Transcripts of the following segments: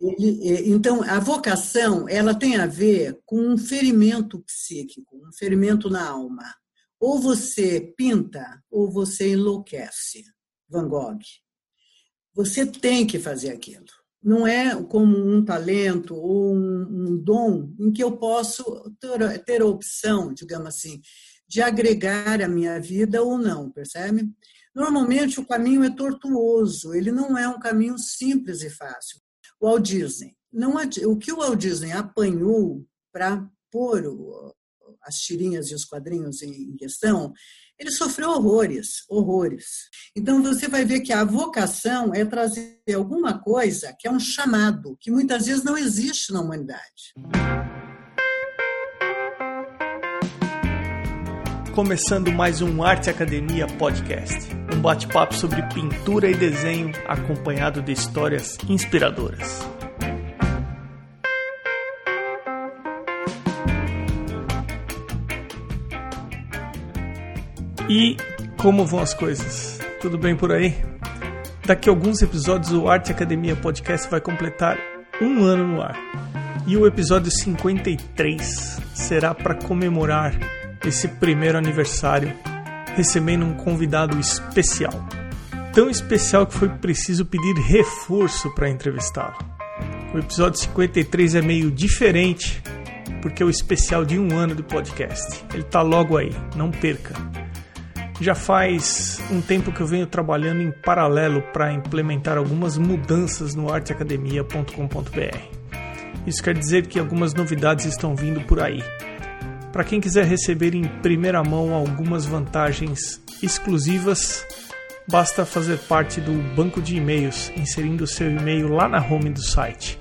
Ele, então, a vocação, ela tem a ver com um ferimento psíquico, um ferimento na alma. Ou você pinta, ou você enlouquece. Van Gogh. Você tem que fazer aquilo. Não é como um talento ou um, um dom em que eu posso ter, ter a opção, digamos assim, de agregar a minha vida ou não, percebe? Normalmente o caminho é tortuoso, ele não é um caminho simples e fácil. O Walt Disney, não, o que o Walt Disney apanhou para pôr as tirinhas e os quadrinhos em questão, ele sofreu horrores, horrores. Então você vai ver que a vocação é trazer alguma coisa que é um chamado, que muitas vezes não existe na humanidade. Começando mais um Arte Academia Podcast, um bate-papo sobre pintura e desenho acompanhado de histórias inspiradoras. E como vão as coisas? Tudo bem por aí? Daqui a alguns episódios o Arte Academia Podcast vai completar um ano no ar. E o episódio 53 será para comemorar esse primeiro aniversário, recebendo um convidado especial. Tão especial que foi preciso pedir reforço para entrevistá-lo. O episódio 53 é meio diferente, porque é o especial de um ano do podcast. Ele está logo aí, não perca. Já faz um tempo que eu venho trabalhando em paralelo para implementar algumas mudanças no arteacademia.com.br. Isso quer dizer que algumas novidades estão vindo por aí. Para quem quiser receber em primeira mão algumas vantagens exclusivas, basta fazer parte do banco de e-mails, inserindo seu e-mail lá na home do site,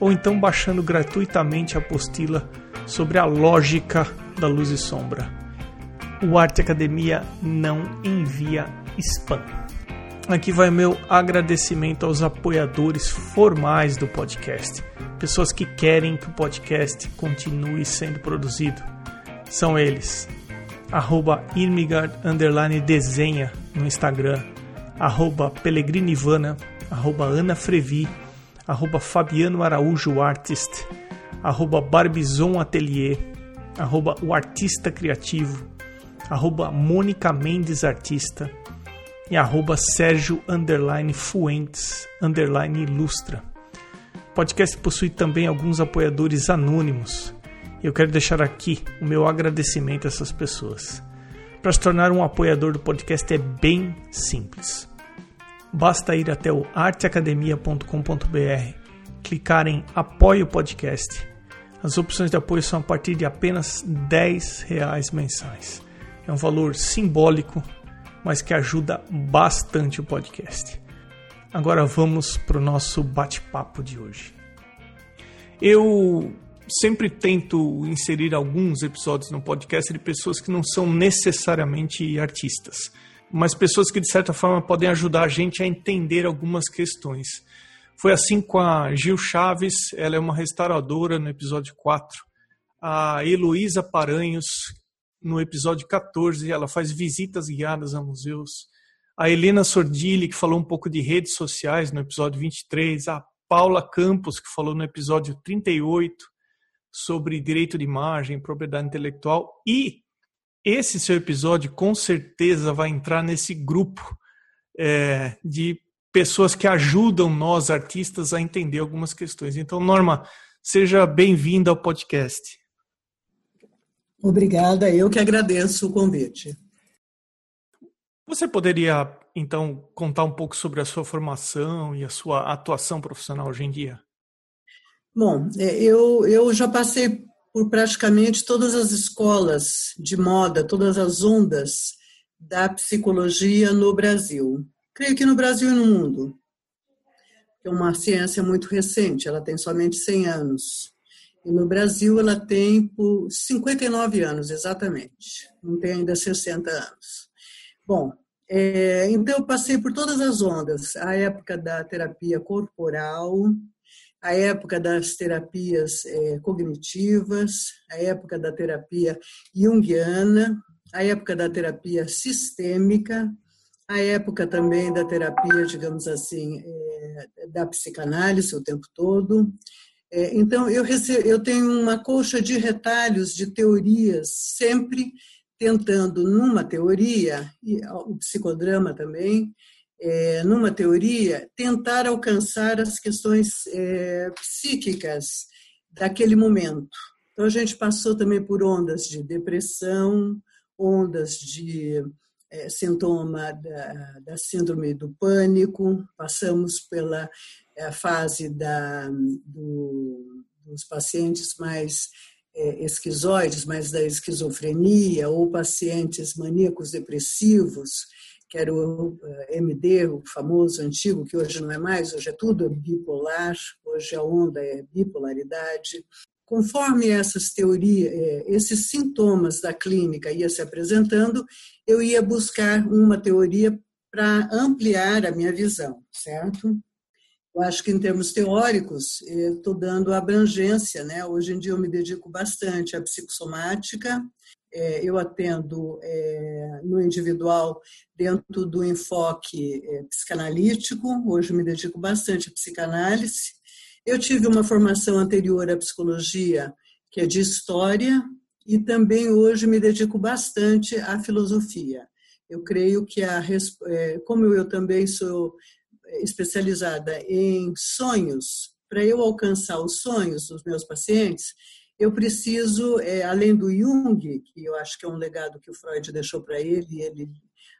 ou então baixando gratuitamente a apostila sobre a lógica da luz e sombra o Arte Academia não envia spam. Aqui vai meu agradecimento aos apoiadores formais do podcast, pessoas que querem que o podcast continue sendo produzido. São eles: arroba Irmigard desenha no Instagram, arroba Pellegrinivana, arroba Ana Frevi, arroba Fabiano Araújo Artist, arroba Barbizon Atelier, arroba o Artista Criativo, arroba Mônica Mendes Artista. E arroba Sérgio underline Fuentes underline Ilustra. O podcast possui também alguns apoiadores anônimos eu quero deixar aqui o meu agradecimento a essas pessoas. Para se tornar um apoiador do podcast é bem simples. Basta ir até o arteacademia.com.br, clicar em Apoie o Podcast. As opções de apoio são a partir de apenas R$ 10 mensais. É um valor simbólico, mas que ajuda bastante o podcast. Agora vamos para o nosso bate-papo de hoje. Eu sempre tento inserir alguns episódios no podcast de pessoas que não são necessariamente artistas, mas pessoas que de certa forma podem ajudar a gente a entender algumas questões. Foi assim com a Gil Chaves, ela é uma restauradora no episódio 4. A Heloísa Paranhos, no episódio 14, ela faz visitas guiadas a museus. A Helena Sordilli, que falou um pouco de redes sociais no episódio 23. A Paula Campos, que falou no episódio 38 sobre direito de imagem, propriedade intelectual. E esse seu episódio, com certeza, vai entrar nesse grupo é, de pessoas que ajudam nós, artistas, a entender algumas questões. Então, Norma, seja bem-vinda ao podcast. Obrigada, eu que agradeço o convite. Você poderia, então, contar um pouco sobre a sua formação e a sua atuação profissional hoje em dia? Bom, é, eu, eu já passei por praticamente todas as escolas de moda, todas as ondas da psicologia no Brasil. Creio que no Brasil e no mundo. É uma ciência muito recente, ela tem somente 100 anos. E no Brasil ela tem por 59 anos, exatamente. Não tem ainda 60 anos. Bom, é, então eu passei por todas as ondas. A época da terapia corporal, a época das terapias é, cognitivas, a época da terapia junguiana, a época da terapia sistêmica, a época também da terapia, digamos assim, é, da psicanálise o tempo todo. É, então, eu, recebo, eu tenho uma colcha de retalhos de teorias, sempre tentando, numa teoria, e o psicodrama também, é, numa teoria, tentar alcançar as questões é, psíquicas daquele momento. Então, a gente passou também por ondas de depressão, ondas de é, sintoma da, da, síndrome do pânico, passamos pela é, fase da, do, dos pacientes mais é, esquizoides, mais da esquizofrenia, ou pacientes maníacos depressivos, que era o é, MD, o famoso antigo, que hoje não é mais, hoje é tudo bipolar, hoje a onda é bipolaridade. Conforme essas teorias, é, esses sintomas da clínica ia se apresentando, eu ia buscar uma teoria para ampliar a minha visão, certo? Eu acho que em termos teóricos, estou dando abrangência, né? Hoje em dia eu me dedico bastante à psicossomática, eu atendo é, no individual dentro do enfoque psicanalítico, hoje me dedico bastante à psicanálise, eu tive uma formação anterior à psicologia, que é de história, e também hoje me dedico bastante à filosofia. Eu creio que, a, é, como eu também sou especializada em sonhos, para eu alcançar os sonhos dos meus pacientes, eu preciso, é, além do Jung, que eu acho que é um legado que o Freud deixou para ele, ele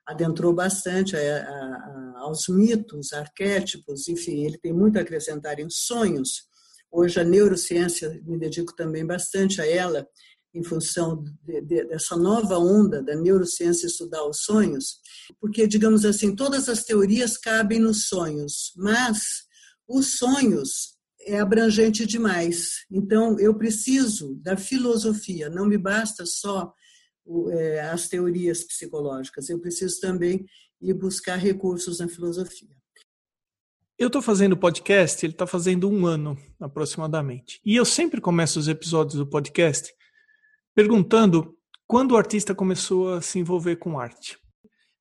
adentrou bastante a, a, aos mitos, arquétipos, enfim, ele tem muito a acrescentar em sonhos. Hoje a neurociência, me dedico também bastante a ela, em função de, de, dessa nova onda da neurociência estudar os sonhos, porque, digamos assim, todas as teorias cabem nos sonhos, mas os sonhos é abrangente demais. Então, eu preciso da filosofia, não me basta só é, as teorias psicológicas, eu preciso também ir buscar recursos na filosofia. Eu estou fazendo podcast, ele está fazendo um ano aproximadamente. E eu sempre começo os episódios do podcast perguntando quando o artista começou a se envolver com arte.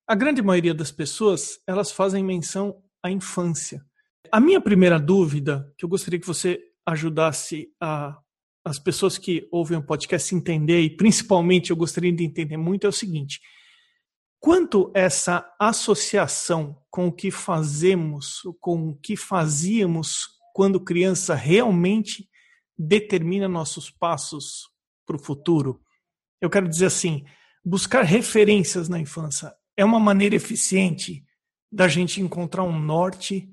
A grande maioria das pessoas, elas fazem menção à infância. A minha primeira dúvida, que eu gostaria que você ajudasse a as pessoas que ouvem o podcast entender, e principalmente eu gostaria de entender muito, é o seguinte: quanto essa associação com o que fazemos, com o que fazíamos quando criança, realmente determina nossos passos para o futuro? Eu quero dizer assim: buscar referências na infância é uma maneira eficiente da gente encontrar um norte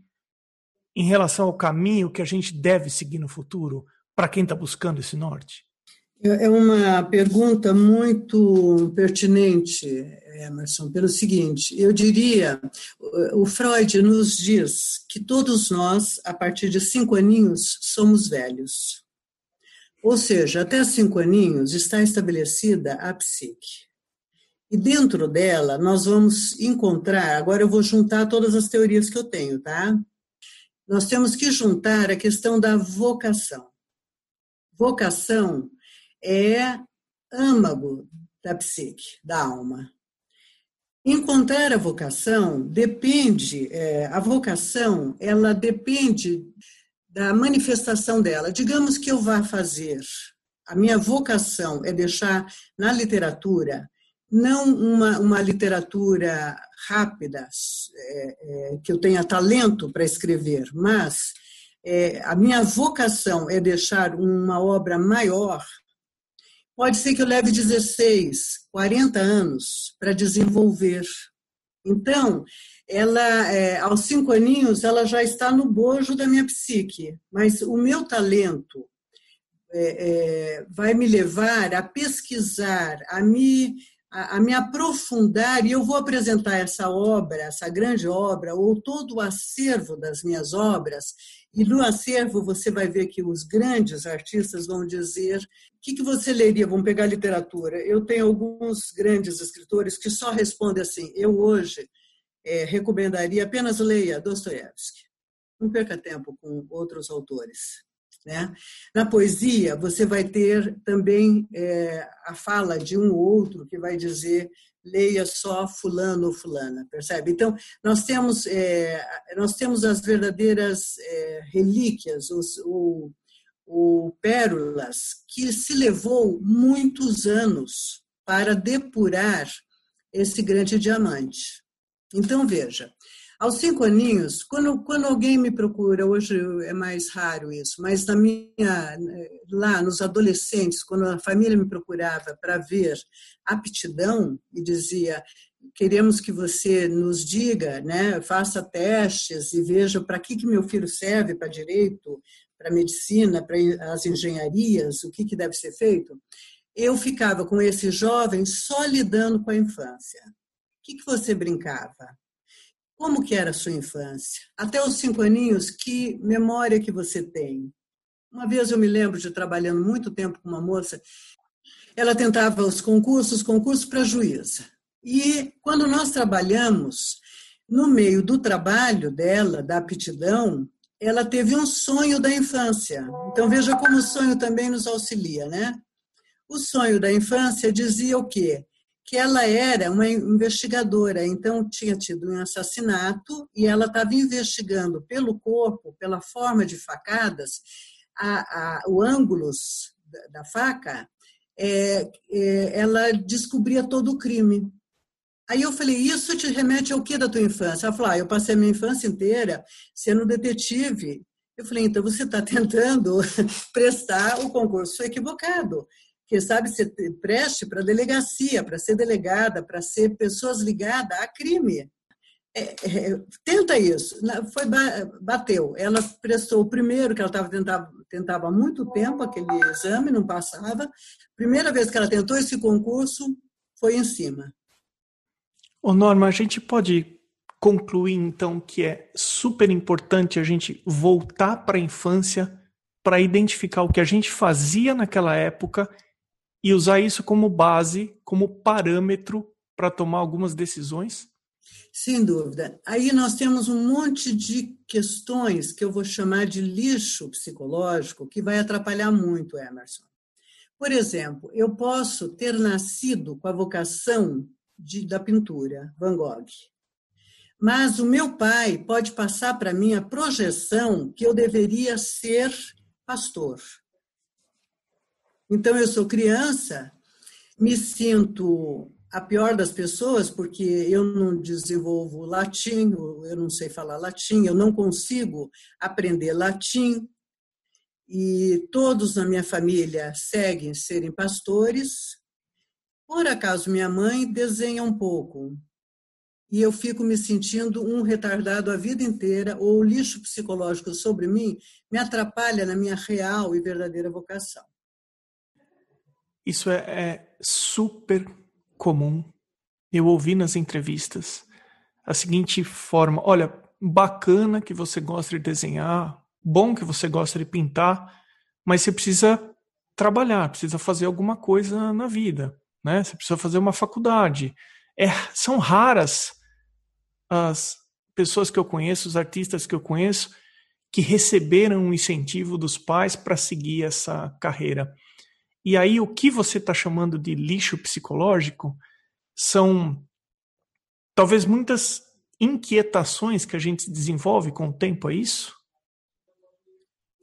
em relação ao caminho que a gente deve seguir no futuro? para quem está buscando esse norte? É uma pergunta muito pertinente, Emerson, pelo seguinte: eu diria, o Freud nos diz que todos nós, a partir de cinco aninhos, somos velhos. Ou seja, até cinco aninhos está estabelecida a psique. E dentro dela, nós vamos encontrar. Agora, eu vou juntar todas as teorias que eu tenho, tá? Nós temos que juntar a questão da vocação. Vocação é âmago da psique, da alma. Encontrar a vocação depende, é, a vocação, ela depende da manifestação dela. Digamos que eu vá fazer, a minha vocação é deixar na literatura, não uma, uma literatura rápida, é, é, que eu tenha talento para escrever, mas é, a minha vocação é deixar uma obra maior, pode ser que eu leve 16, 40 anos para desenvolver. Então, ela, é, aos cinco aninhos, ela já está no bojo da minha psique, mas o meu talento é, é, vai me levar a pesquisar, a me a, a, me aprofundar e eu vou apresentar essa obra, essa grande obra, ou todo o acervo das minhas obras, e no acervo você vai ver que os grandes artistas vão dizer: o que, que você leria? Vamos pegar literatura. Eu tenho alguns grandes escritores que só respondem assim: eu hoje é, recomendaria apenas leia Dostoiévski. Não perca tempo com outros autores. Né? Na poesia, você vai ter também é, a fala de um ou outro que vai dizer leia só fulano ou fulana, percebe? Então, nós temos, é, nós temos as verdadeiras é, relíquias, os, pérolas, que se levou muitos anos para depurar esse grande diamante. Então, veja, aos cinco aninhos, quando, quando alguém me procura, hoje é mais raro isso, mas na minha, lá nos adolescentes, quando a família me procurava para ver aptidão e dizia queremos que você nos diga, né, faça testes e veja para que, que meu filho serve para direito, para medicina, para as engenharias, o que, que deve ser feito, eu ficava com esses jovens só lidando com a infância. O que, que você brincava? Como que era a sua infância? Até os cinco aninhos, que memória que você tem? Uma vez eu me lembro de trabalhando muito tempo com uma moça, ela tentava os concursos, concursos para juíza. E quando nós trabalhamos, no meio do trabalho dela, da aptidão, ela teve um sonho da infância. Então veja como o sonho também nos auxilia, né? O sonho da infância dizia o quê? Que ela era uma investigadora, então tinha tido um assassinato e ela estava investigando pelo corpo, pela forma de facadas, a, a, o ângulos da, da faca, é, é, ela descobria todo o crime. Aí eu falei, isso te remete ao que da tua infância? Ela falou, ah, eu passei a minha infância inteira sendo detetive. Eu falei, então você está tentando prestar o concurso equivocado que sabe se preste para delegacia, para ser delegada, para ser pessoas ligadas a crime. É, é, tenta isso. Foi bateu. Ela prestou o primeiro que ela estava tentava, tentava há muito tempo aquele exame, não passava. Primeira vez que ela tentou esse concurso foi em cima. Ô Norma, a gente pode concluir então que é super importante a gente voltar para a infância para identificar o que a gente fazia naquela época e usar isso como base, como parâmetro para tomar algumas decisões? Sem dúvida. Aí nós temos um monte de questões que eu vou chamar de lixo psicológico que vai atrapalhar muito, Emerson. Por exemplo, eu posso ter nascido com a vocação de, da pintura, Van Gogh. Mas o meu pai pode passar para mim a projeção que eu deveria ser pastor. Então, eu sou criança, me sinto a pior das pessoas, porque eu não desenvolvo latim, eu não sei falar latim, eu não consigo aprender latim, e todos na minha família seguem serem pastores. Por acaso, minha mãe desenha um pouco, e eu fico me sentindo um retardado a vida inteira, ou o lixo psicológico sobre mim me atrapalha na minha real e verdadeira vocação. Isso é, é super comum. Eu ouvi nas entrevistas a seguinte forma: olha, bacana que você gosta de desenhar, bom que você gosta de pintar, mas você precisa trabalhar, precisa fazer alguma coisa na vida, né? Você precisa fazer uma faculdade. É, são raras as pessoas que eu conheço, os artistas que eu conheço, que receberam um incentivo dos pais para seguir essa carreira. E aí, o que você está chamando de lixo psicológico são talvez muitas inquietações que a gente desenvolve com o tempo, é isso?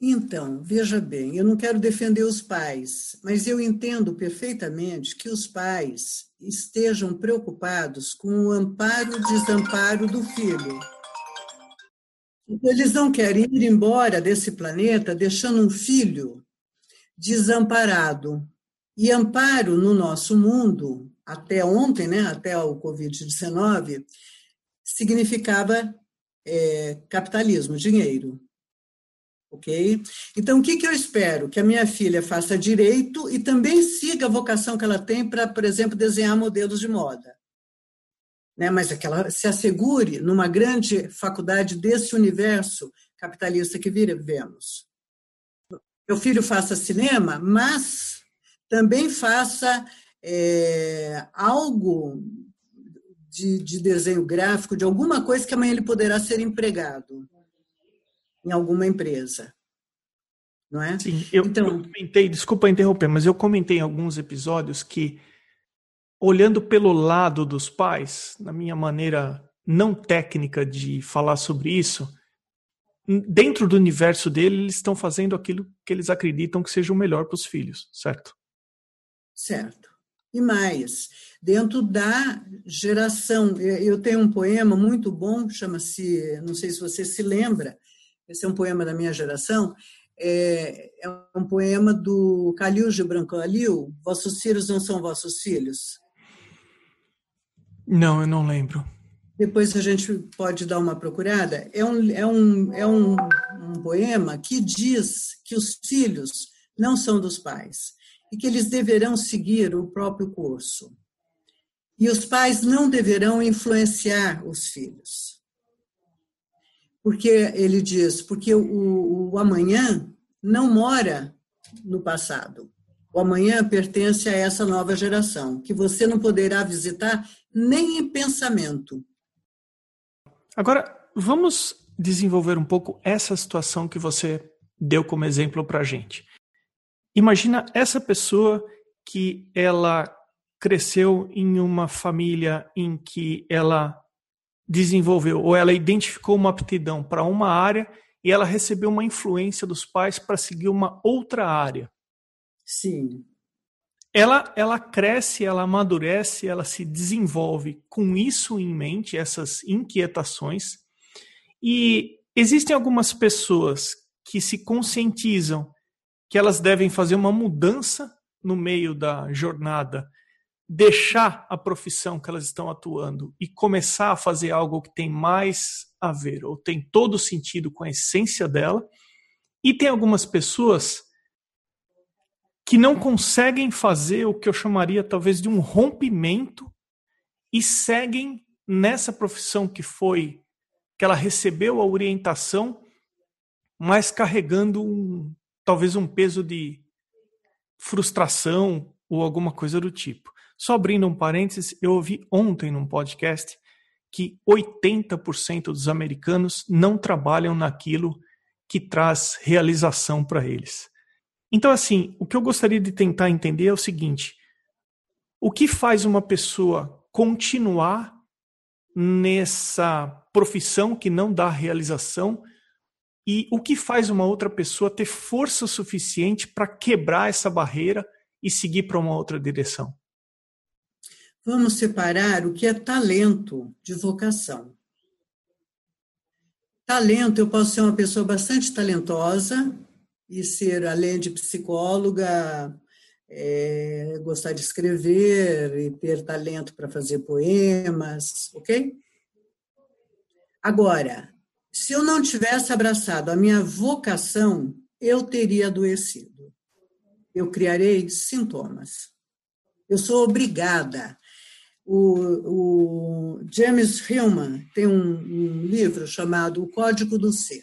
Então, veja bem, eu não quero defender os pais, mas eu entendo perfeitamente que os pais estejam preocupados com o amparo e desamparo do filho. Eles não querem ir embora desse planeta deixando um filho desamparado. E amparo no nosso mundo, até ontem, né, até o Covid-19, significava é, capitalismo, dinheiro. Ok? Então, o que, que eu espero? Que a minha filha faça direito e também siga a vocação que ela tem para, por exemplo, desenhar modelos de moda. Né? Mas é que ela se assegure numa grande faculdade desse universo capitalista que vivemos meu filho faça cinema, mas também faça é, algo de, de, desenho gráfico, de alguma coisa que amanhã ele poderá ser empregado em alguma empresa. não é? Sim, eu, então, eu comentei, desculpa interromper, mas eu comentei em alguns episódios que, olhando pelo lado dos pais, na minha maneira não técnica de falar sobre isso, dentro do universo dele, eles estão fazendo aquilo que eles acreditam que seja o melhor para os filhos, certo? Certo. E mais, dentro da geração, eu tenho um poema muito bom, chama-se, não sei se você se lembra, esse é um poema da minha geração, é, é um poema do Calil Gibran Calil, Vossos filhos não são vossos filhos. Não, eu não lembro. Depois a gente pode dar uma procurada. É um, é um, é um, um poema que diz que os filhos não são dos pais e que eles deverão seguir o próprio curso. E os pais não deverão influenciar os filhos. Porque ele diz, porque o, o amanhã não mora no passado. O amanhã pertence a essa nova geração, que você não poderá visitar nem em pensamento. Agora, vamos desenvolver um pouco essa situação que você deu como exemplo para a gente. Imagina essa pessoa que ela cresceu em uma família em que ela desenvolveu ou ela identificou uma aptidão para uma área e ela recebeu uma influência dos pais para seguir uma outra área. Sim. Ela, ela cresce, ela amadurece, ela se desenvolve com isso em mente, essas inquietações. E existem algumas pessoas que se conscientizam que elas devem fazer uma mudança no meio da jornada deixar a profissão que elas estão atuando e começar a fazer algo que tem mais a ver ou tem todo sentido com a essência dela. E tem algumas pessoas que não conseguem fazer o que eu chamaria talvez de um rompimento e seguem nessa profissão que foi que ela recebeu a orientação, mas carregando um, talvez um peso de frustração ou alguma coisa do tipo. Só abrindo um parênteses, eu ouvi ontem num podcast que 80% dos americanos não trabalham naquilo que traz realização para eles. Então, assim, o que eu gostaria de tentar entender é o seguinte: o que faz uma pessoa continuar nessa profissão que não dá realização e o que faz uma outra pessoa ter força suficiente para quebrar essa barreira e seguir para uma outra direção? Vamos separar o que é talento de vocação. Talento, eu posso ser uma pessoa bastante talentosa e ser, além de psicóloga, é, gostar de escrever e ter talento para fazer poemas, ok? Agora, se eu não tivesse abraçado a minha vocação, eu teria adoecido. Eu criarei sintomas. Eu sou obrigada o, o James Hillman tem um, um livro chamado O Código do Ser.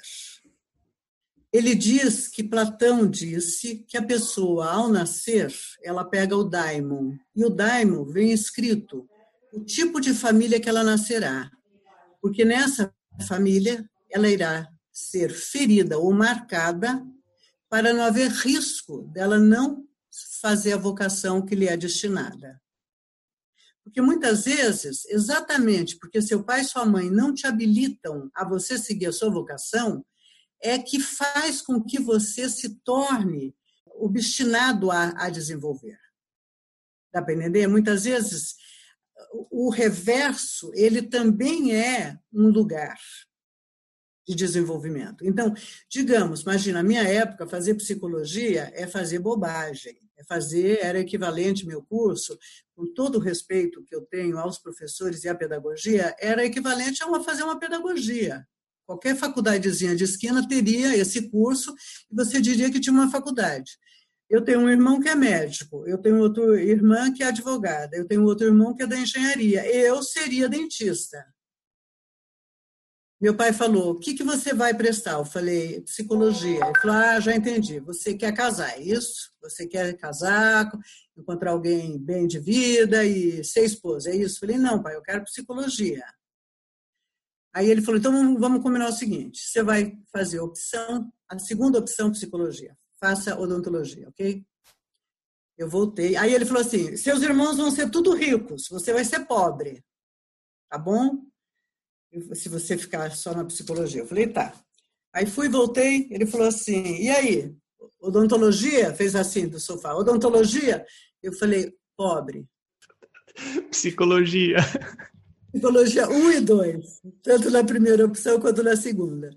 Ele diz que Platão disse que a pessoa, ao nascer, ela pega o daimon, e o daimon vem escrito o tipo de família que ela nascerá, porque nessa família ela irá ser ferida ou marcada para não haver risco dela não fazer a vocação que lhe é destinada. Porque muitas vezes, exatamente porque seu pai e sua mãe não te habilitam a você seguir a sua vocação, é que faz com que você se torne obstinado a, a desenvolver. Dá para entender? Muitas vezes, o reverso, ele também é um lugar de desenvolvimento. Então, digamos, imagina, na minha época, fazer psicologia é fazer bobagem, é fazer, era equivalente meu curso, com todo o respeito que eu tenho aos professores e à pedagogia, era equivalente a uma, fazer uma pedagogia. Qualquer faculdadezinha de esquina teria esse curso e você diria que tinha uma faculdade. Eu tenho um irmão que é médico, eu tenho outra irmã que é advogada, eu tenho outro irmão que é da engenharia. Eu seria dentista. Meu pai falou: O que, que você vai prestar? Eu falei: Psicologia. Ele falou: Ah, já entendi. Você quer casar, é isso? Você quer casar, encontrar alguém bem de vida e ser esposa, é isso? Eu falei: Não, pai, eu quero psicologia. Aí ele falou: Então vamos combinar o seguinte: você vai fazer a opção, a segunda opção, psicologia. faça odontologia, ok? Eu voltei. Aí ele falou assim: seus irmãos vão ser tudo ricos, você vai ser pobre, tá bom? Se você ficar só na psicologia. Eu falei: tá. Aí fui, voltei. Ele falou assim: e aí? Odontologia? Fez assim do sofá. Odontologia? Eu falei: pobre. Psicologia. Psicologia 1 e 2, tanto na primeira opção quanto na segunda.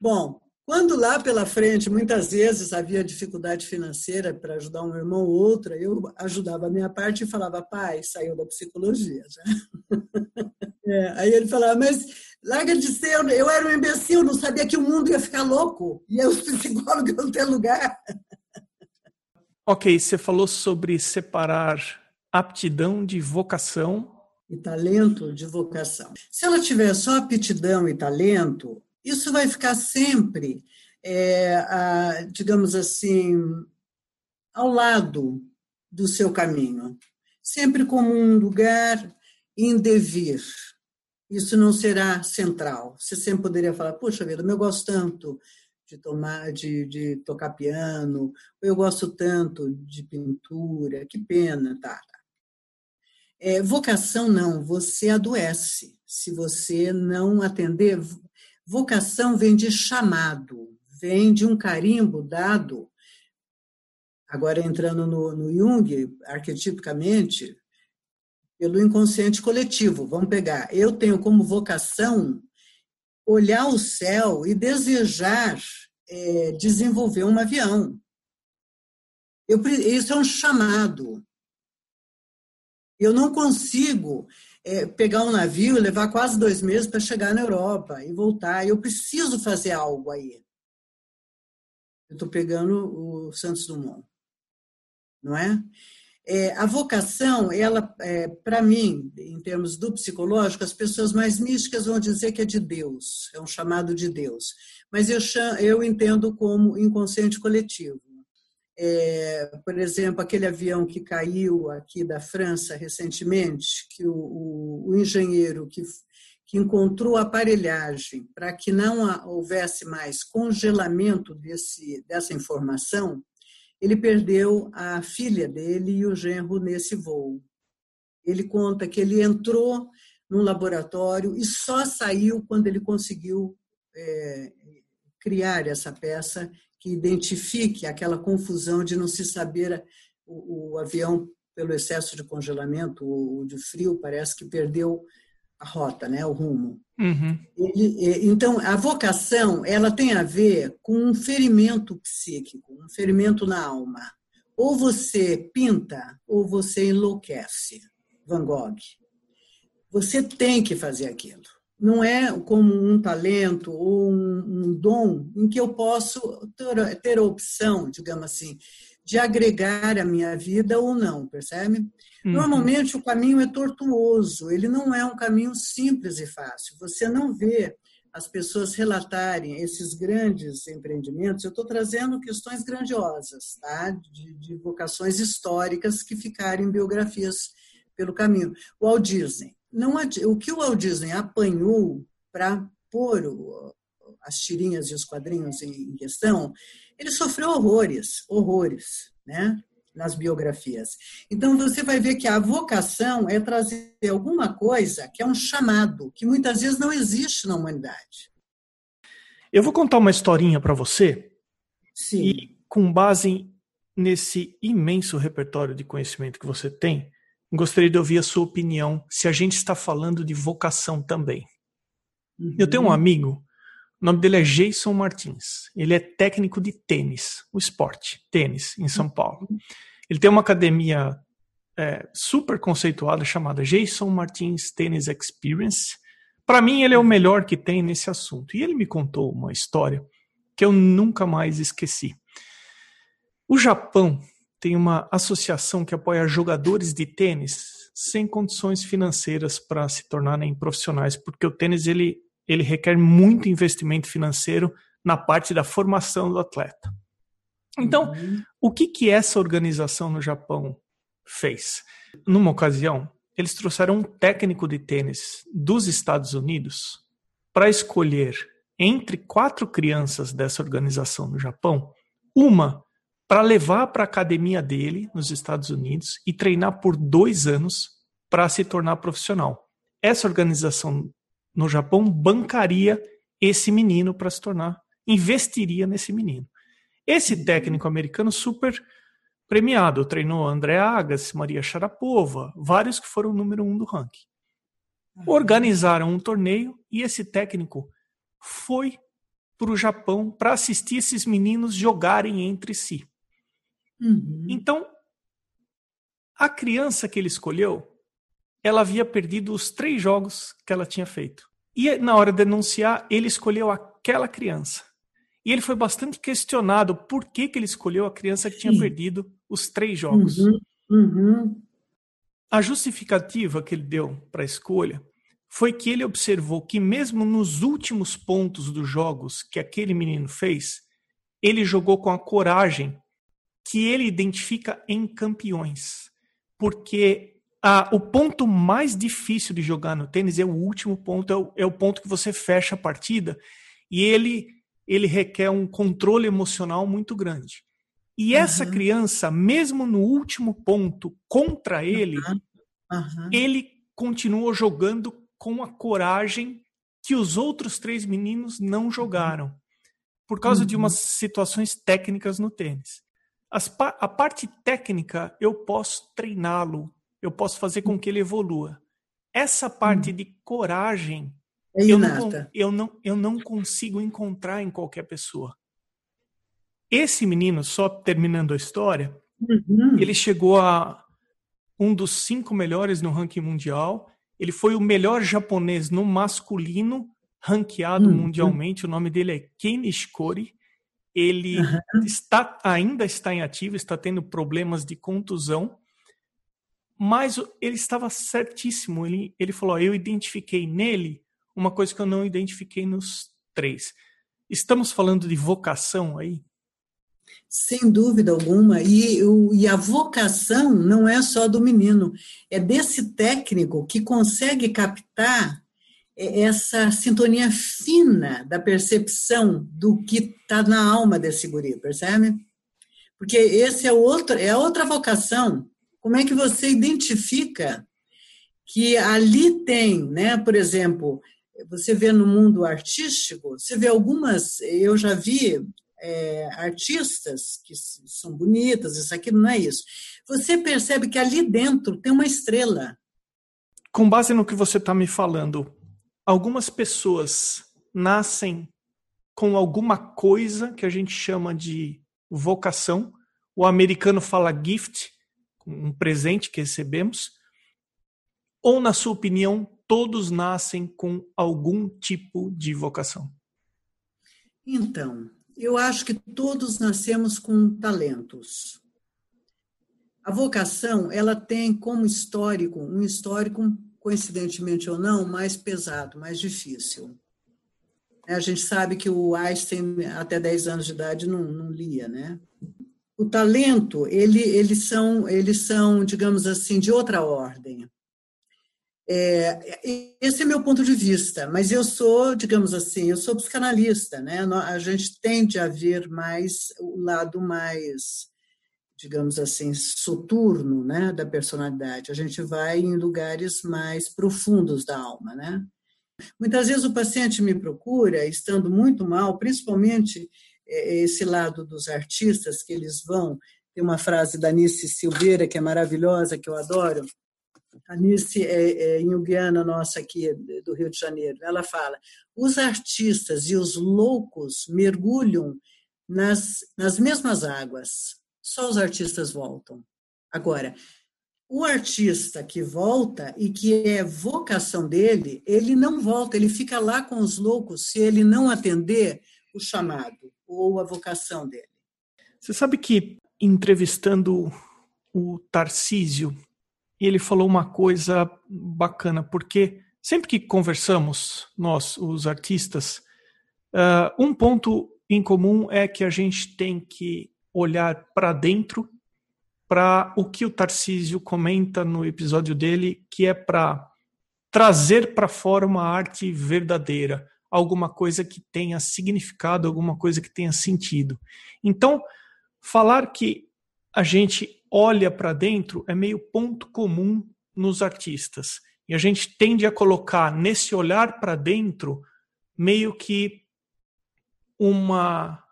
Bom, quando lá pela frente, muitas vezes havia dificuldade financeira para ajudar um irmão ou outra, eu ajudava a minha parte e falava, pai, saiu da psicologia já. É, aí ele falava, mas larga de ser, eu era um imbecil, não sabia que o mundo ia ficar louco, e os psicólogos não ter lugar. Ok, você falou sobre separar aptidão de vocação. E talento de vocação. Se ela tiver só aptidão e talento, isso vai ficar sempre, é, a, digamos assim, ao lado do seu caminho, sempre como um lugar em devir. Isso não será central. Você sempre poderia falar: puxa vida, eu gosto tanto de tomar, de, de tocar piano, eu gosto tanto de pintura, que pena, tá? É, vocação não, você adoece se você não atender Vocação vem de chamado, vem de um carimbo dado. Agora, entrando no, no Jung, arquetipicamente, pelo inconsciente coletivo. Vamos pegar. Eu tenho como vocação olhar o céu e desejar é, desenvolver um avião. Eu, isso é um chamado. Eu não consigo é, pegar um navio e levar quase dois meses para chegar na Europa e voltar. Eu preciso fazer algo aí. Eu estou pegando o Santos Dumont, não é? é a vocação, ela, é, para mim, em termos do psicológico, as pessoas mais místicas vão dizer que é de Deus, é um chamado de Deus. Mas eu, eu entendo como inconsciente coletivo. É, por exemplo, aquele avião que caiu aqui da França recentemente, que o, o, o engenheiro que, que encontrou aparelhagem para que não houvesse mais congelamento desse, dessa informação, ele perdeu a filha dele e o genro nesse voo. Ele conta que ele entrou num laboratório e só saiu quando ele conseguiu é, criar essa peça que identifique aquela confusão de não se saber o, o avião pelo excesso de congelamento ou de frio parece que perdeu a rota, né, o rumo. Uhum. Ele, então, a vocação ela tem a ver com um ferimento psíquico, um ferimento na alma. Ou você pinta ou você enlouquece. Van Gogh. Você tem que fazer aquilo não é como um talento ou um, um dom em que eu posso ter, ter, a opção, digamos assim, de agregar a minha vida ou não, percebe? Uhum. Normalmente o caminho é tortuoso, ele não é um caminho simples e fácil. Você não vê as pessoas relatarem esses grandes empreendimentos. Eu estou trazendo questões grandiosas, tá? de, de vocações históricas que ficaram em biografias pelo caminho. O Walt Disney não, o que o Walt Disney apanhou para pôr as tirinhas e os quadrinhos em questão, ele sofreu horrores, horrores, né? nas biografias. Então você vai ver que a vocação é trazer alguma coisa que é um chamado, que muitas vezes não existe na humanidade. Eu vou contar uma historinha para você. Sim. E com base nesse imenso repertório de conhecimento que você tem, Gostaria de ouvir a sua opinião se a gente está falando de vocação também. Uhum. Eu tenho um amigo, o nome dele é Jason Martins. Ele é técnico de tênis, o esporte, tênis, em São Paulo. Ele tem uma academia é, super conceituada chamada Jason Martins Tennis Experience. Para mim, ele é o melhor que tem nesse assunto. E ele me contou uma história que eu nunca mais esqueci. O Japão tem uma associação que apoia jogadores de tênis sem condições financeiras para se tornarem profissionais, porque o tênis ele, ele requer muito investimento financeiro na parte da formação do atleta. Então, uhum. o que, que essa organização no Japão fez? Numa ocasião, eles trouxeram um técnico de tênis dos Estados Unidos para escolher entre quatro crianças dessa organização no Japão, uma para levar para a academia dele nos Estados Unidos e treinar por dois anos para se tornar profissional. Essa organização no Japão bancaria esse menino para se tornar, investiria nesse menino. Esse técnico americano super premiado, treinou André Agassi, Maria Sharapova, vários que foram o número um do ranking. Organizaram um torneio e esse técnico foi para o Japão para assistir esses meninos jogarem entre si. Uhum. Então, a criança que ele escolheu, ela havia perdido os três jogos que ela tinha feito. E na hora de denunciar, ele escolheu aquela criança. E ele foi bastante questionado por que, que ele escolheu a criança que tinha perdido os três jogos. Uhum. Uhum. A justificativa que ele deu para a escolha foi que ele observou que, mesmo nos últimos pontos dos jogos que aquele menino fez, ele jogou com a coragem que ele identifica em campeões. Porque o ponto mais difícil de jogar no tênis é o último ponto, é o, é o ponto que você fecha a partida e ele, ele requer um controle emocional muito grande. E uhum. essa criança, mesmo no último ponto contra ele, uhum. Uhum. ele continuou jogando com a coragem que os outros três meninos não jogaram, por causa uhum. de umas situações técnicas no tênis. As, a parte técnica eu posso treiná-lo, eu posso fazer com que ele evolua. Essa parte uhum. de coragem é eu, não, eu, não, eu não consigo encontrar em qualquer pessoa. Esse menino, só terminando a história, uhum. ele chegou a um dos cinco melhores no ranking mundial ele foi o melhor japonês no masculino ranqueado uhum. mundialmente. O nome dele é Ken Nishikori. Ele uhum. está, ainda está em ativo, está tendo problemas de contusão, mas ele estava certíssimo. Ele, ele falou: Eu identifiquei nele uma coisa que eu não identifiquei nos três. Estamos falando de vocação aí? Sem dúvida alguma. E, e a vocação não é só do menino, é desse técnico que consegue captar essa sintonia fina da percepção do que está na alma desse guri, percebe? Porque esse é outro, é outra vocação. Como é que você identifica que ali tem, né? Por exemplo, você vê no mundo artístico, você vê algumas, eu já vi é, artistas que são bonitas, isso aqui não é isso. Você percebe que ali dentro tem uma estrela. Com base no que você está me falando, algumas pessoas nascem com alguma coisa que a gente chama de vocação. O americano fala gift, um presente que recebemos. Ou, na sua opinião, todos nascem com algum tipo de vocação? Então, eu acho que todos nascemos com talentos. A vocação, ela tem como histórico, um histórico, coincidentemente ou não, mais pesado, mais difícil. A gente sabe que o Einstein, até 10 anos de idade, não, não lia, né? O talento, ele, eles, são, eles são, digamos assim, de outra ordem. É, esse é meu ponto de vista, mas eu sou, digamos assim, eu sou psicanalista, né? A gente tende a ver mais o lado mais, digamos assim, soturno, né, da personalidade. A gente vai em lugares mais profundos da alma, né? Muitas vezes o paciente me procura estando muito mal, principalmente é, esse lado dos artistas que eles vão. Tem uma frase da Nice Silveira que é maravilhosa, que eu adoro, a Nice é, é nossa aqui do Rio de Janeiro, ela fala: os artistas e os loucos mergulham nas, nas mesmas águas, só os artistas voltam. Agora, o artista que volta e que é vocação dele, ele não volta, ele fica lá com os loucos se ele não atender o chamado ou a vocação dele. Você sabe que entrevistando o Tarcísio ele falou uma coisa bacana, porque sempre que conversamos, nós, os artistas, uh, um ponto em comum é que a gente tem que olhar para dentro para o que o Tarcísio comenta no episódio dele, que é para trazer para fora uma arte verdadeira, alguma coisa que tenha significado, alguma coisa que tenha sentido. Então, falar que a gente olha para dentro é meio ponto comum nos artistas. E a gente tende a colocar nesse olhar para dentro meio que uma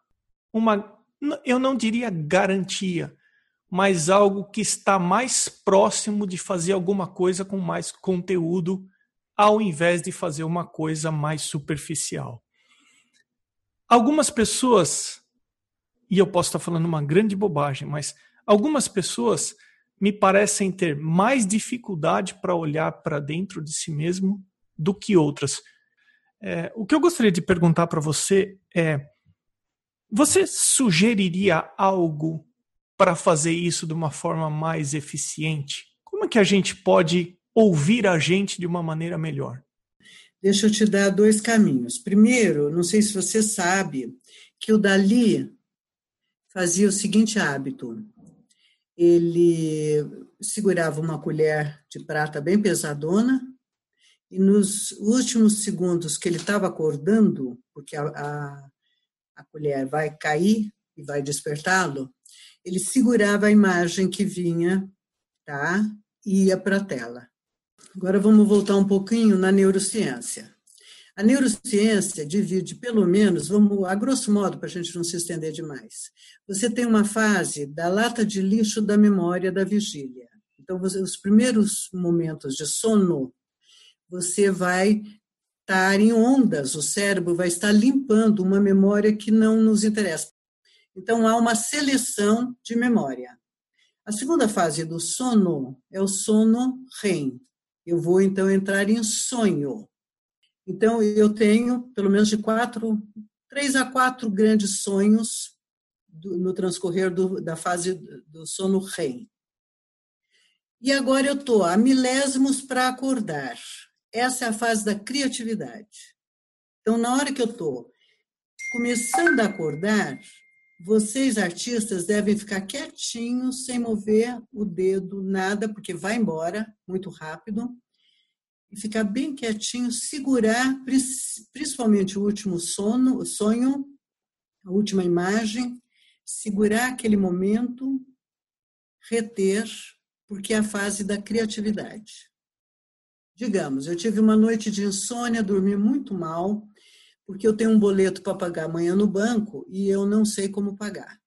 uma eu não diria garantia, mas algo que está mais próximo de fazer alguma coisa com mais conteúdo, ao invés de fazer uma coisa mais superficial. Algumas pessoas, e eu posso estar falando uma grande bobagem, mas algumas pessoas me parecem ter mais dificuldade para olhar para dentro de si mesmo do que outras. É, o que eu gostaria de perguntar para você é: você sugeriria algo para fazer isso de uma forma mais eficiente? Como é que a gente pode ouvir a gente de uma maneira melhor? Deixa eu te dar dois caminhos. Primeiro, não sei se você sabe que o Dali fazia o seguinte hábito: ele segurava uma colher de prata bem pesadona e nos últimos segundos que ele estava acordando, porque a, a, a colher vai cair e vai despertá-lo, ele segurava a imagem que vinha, tá? E ia para a tela. Agora vamos voltar um pouquinho na neurociência. A neurociência divide, pelo menos, vamos a grosso modo, para a gente não se estender demais. Você tem uma fase da lata de lixo da memória da vigília. Então, você, os primeiros momentos de sono, você vai estar em ondas, o cérebro vai estar limpando uma memória que não nos interessa. Então, há uma seleção de memória. A segunda fase do sono é o sono REM. Eu vou, então, entrar em sonho. Então, eu tenho pelo menos de quatro, três a quatro grandes sonhos do, no transcorrer do, da fase do sono REM. E agora eu estou a milésimos para acordar. Essa é a fase da criatividade. Então, na hora que eu estou começando a acordar, vocês, artistas, devem ficar quietinhos, sem mover o dedo, nada, porque vai embora muito rápido. E ficar bem quietinho, segurar principalmente o último sono, o sonho, a última imagem, segurar aquele momento, reter, porque é a fase da criatividade. Digamos, eu tive uma noite de insônia, dormi muito mal, porque eu tenho um boleto para pagar amanhã no banco e eu não sei como pagar.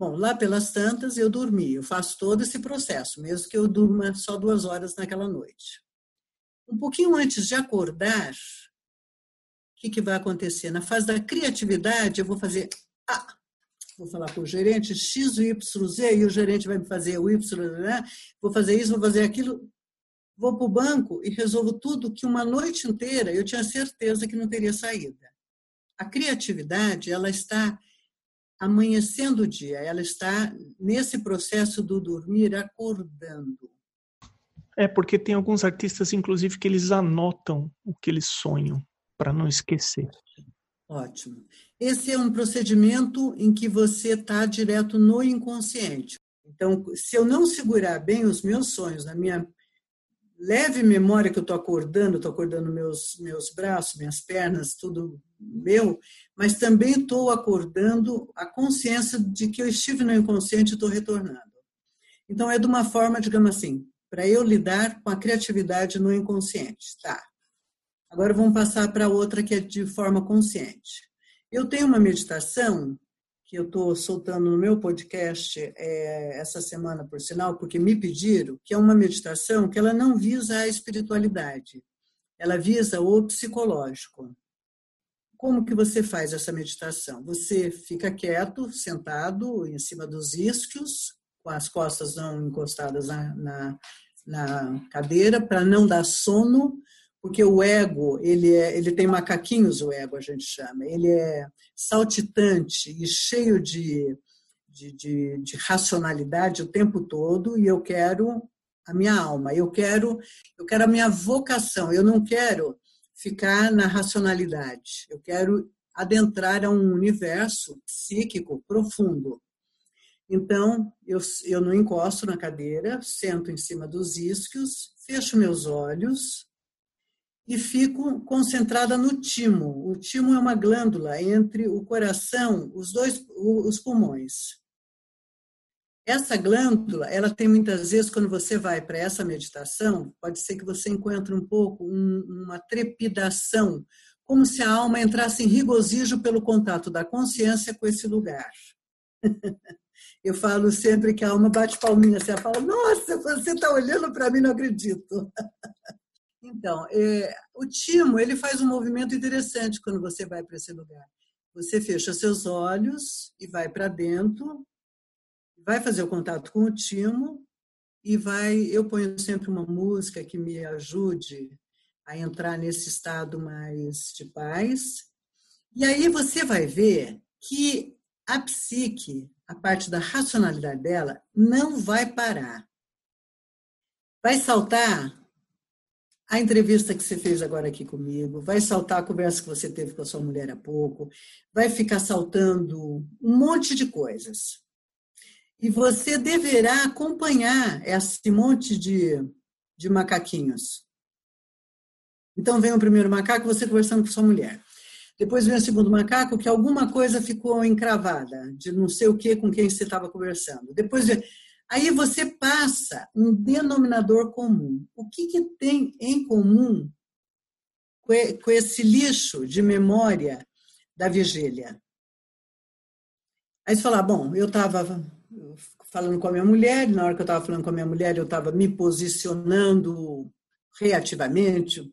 Bom, lá pelas tantas eu dormi, eu faço todo esse processo, mesmo que eu durma só duas horas naquela noite. Um pouquinho antes de acordar, o que, que vai acontecer? Na fase da criatividade, eu vou fazer ah, vou falar com o gerente X, Y, Z, e o gerente vai me fazer o Y, né? vou fazer isso, vou fazer aquilo vou para o banco e resolvo tudo que uma noite inteira eu tinha certeza que não teria saída. A criatividade, ela está amanhecendo o dia, ela está nesse processo do dormir acordando. É, porque tem alguns artistas, inclusive, que eles anotam o que eles sonham, para não esquecer. Ótimo. Esse é um procedimento em que você está direto no inconsciente. Então, se eu não segurar bem os meus sonhos na minha leve memória que eu estou acordando, estou acordando meus, meus braços, minhas pernas, tudo meu, mas também estou acordando a consciência de que eu estive no inconsciente e estou retornando. Então, é de uma forma, digamos assim, para eu lidar com a criatividade no inconsciente. Tá. Agora vamos passar para outra que é de forma consciente. Eu tenho uma meditação que eu estou soltando no meu podcast é, essa semana, por sinal, porque me pediram, que é uma meditação que ela não visa a espiritualidade, ela visa o psicológico. Como que você faz essa meditação? Você fica quieto, sentado em cima dos isquios, com as costas não encostadas na, na, na cadeira, para não dar sono, porque o ego, ele, é, ele tem macaquinhos, o ego a gente chama, ele é saltitante e cheio de, de, de, de racionalidade o tempo todo, e eu quero a minha alma, eu quero, eu quero a minha vocação, eu não quero ficar na racionalidade, eu quero adentrar a um universo psíquico profundo. Então, eu, eu não encosto na cadeira, sento em cima dos isquios, fecho meus olhos, e fico concentrada no timo. O timo é uma glândula entre o coração, os dois os pulmões. Essa glândula, ela tem muitas vezes, quando você vai para essa meditação, pode ser que você encontre um pouco um, uma trepidação, como se a alma entrasse em regozijo pelo contato da consciência com esse lugar. Eu falo sempre que a alma bate palminha, você fala, nossa, você está olhando para mim, não acredito. Então, é, o timo, ele faz um movimento interessante quando você vai para esse lugar. Você fecha seus olhos e vai para dentro, vai fazer o contato com o timo e vai, eu ponho sempre uma música que me ajude a entrar nesse estado mais de paz. E aí você vai ver que a psique, a parte da racionalidade dela, não vai parar. Vai saltar a entrevista que você fez agora aqui comigo, vai saltar a conversa que você teve com a sua mulher há pouco, vai ficar saltando um monte de coisas. E você deverá acompanhar esse monte de, de macaquinhos. Então vem o primeiro macaco, você conversando com sua mulher. Depois vem o segundo macaco, que alguma coisa ficou encravada, de não sei o que com quem você estava conversando. Depois vem... Aí você passa um denominador comum. O que, que tem em comum com esse lixo de memória da vigília? Aí você fala, bom, eu estava falando com a minha mulher, na hora que eu estava falando com a minha mulher, eu estava me posicionando reativamente,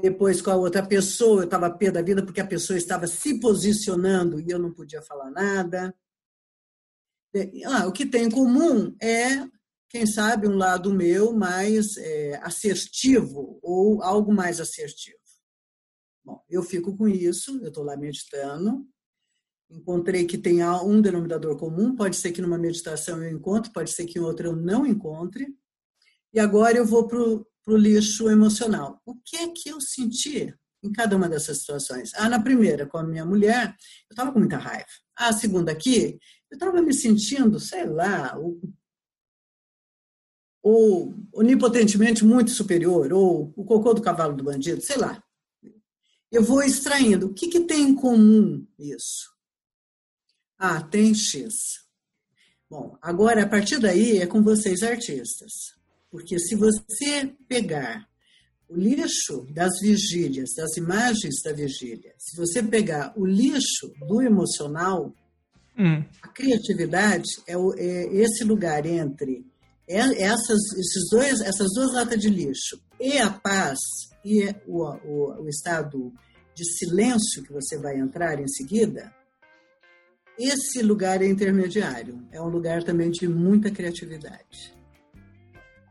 depois com a outra pessoa, eu estava pé da vida porque a pessoa estava se posicionando e eu não podia falar nada. Ah, o que tem em comum é, quem sabe, um lado meu mais é, assertivo ou algo mais assertivo. Bom, eu fico com isso, eu estou lá meditando, encontrei que tem um denominador comum, pode ser que numa meditação eu encontre, pode ser que em outra eu não encontre, e agora eu vou para o lixo emocional. O que é que eu senti em cada uma dessas situações? Ah, na primeira, com a minha mulher, eu estava com muita raiva. Ah, a segunda aqui, eu estava me sentindo, sei lá, ou, ou onipotentemente muito superior, ou o cocô do cavalo do bandido, sei lá. Eu vou extraindo. O que, que tem em comum isso? Ah, tem X. Bom, agora, a partir daí, é com vocês, artistas. Porque se você pegar o lixo das vigílias, das imagens da vigília, se você pegar o lixo do emocional, hum. a criatividade é, o, é, esse lugar entre essas, esses dois, essas duas latas de lixo e a paz e o, o, o estado de silêncio que você vai entrar em seguida, esse lugar é intermediário. É um lugar também de muita criatividade.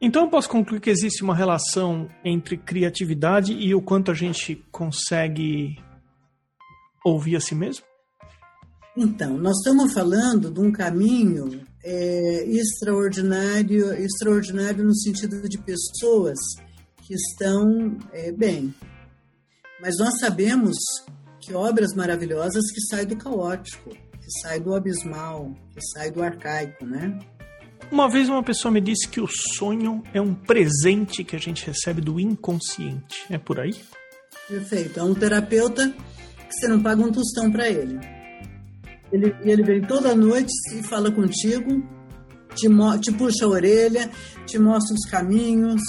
Então eu posso concluir que existe uma relação entre criatividade e o quanto a gente consegue ouvir a si mesmo? Então, nós estamos falando de um caminho é, extraordinário, extraordinário no sentido de pessoas que estão é, bem. Mas nós sabemos que obras maravilhosas que saem do caótico, que saem do abismal, que saem do arcaico, né? Uma vez uma pessoa me disse que o sonho é um presente que a gente recebe do inconsciente. É por aí? Perfeito. É um terapeuta que você não paga um tostão para ele. Ele. Ele vem toda noite e fala contigo, te, te puxa a orelha, te mostra os caminhos.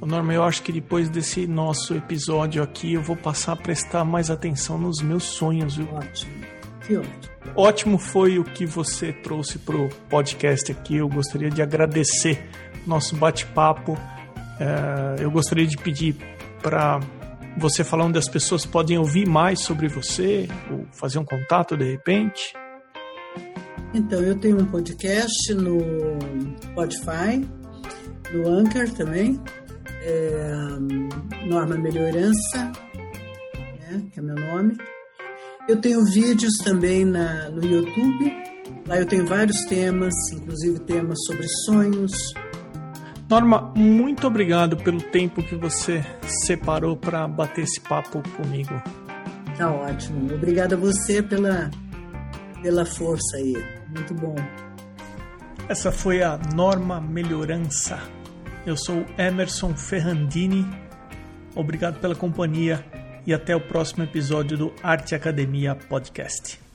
Norma, eu acho que depois desse nosso episódio aqui eu vou passar a prestar mais atenção nos meus sonhos, viu? Ótimo. Que ótimo. Ótimo foi o que você trouxe para o podcast aqui. Eu gostaria de agradecer nosso bate-papo. É, eu gostaria de pedir para você falar onde as pessoas podem ouvir mais sobre você, ou fazer um contato de repente. Então, eu tenho um podcast no Spotify, no Anchor também, é, Norma Melhorança, né, que é meu nome. Eu tenho vídeos também na, no YouTube. Lá eu tenho vários temas, inclusive temas sobre sonhos. Norma, muito obrigado pelo tempo que você separou para bater esse papo comigo. Tá ótimo. Obrigada a você pela, pela força aí. Muito bom. Essa foi a Norma Melhorança. Eu sou Emerson Ferrandini obrigado pela companhia e até o próximo episódio do Arte Academia Podcast.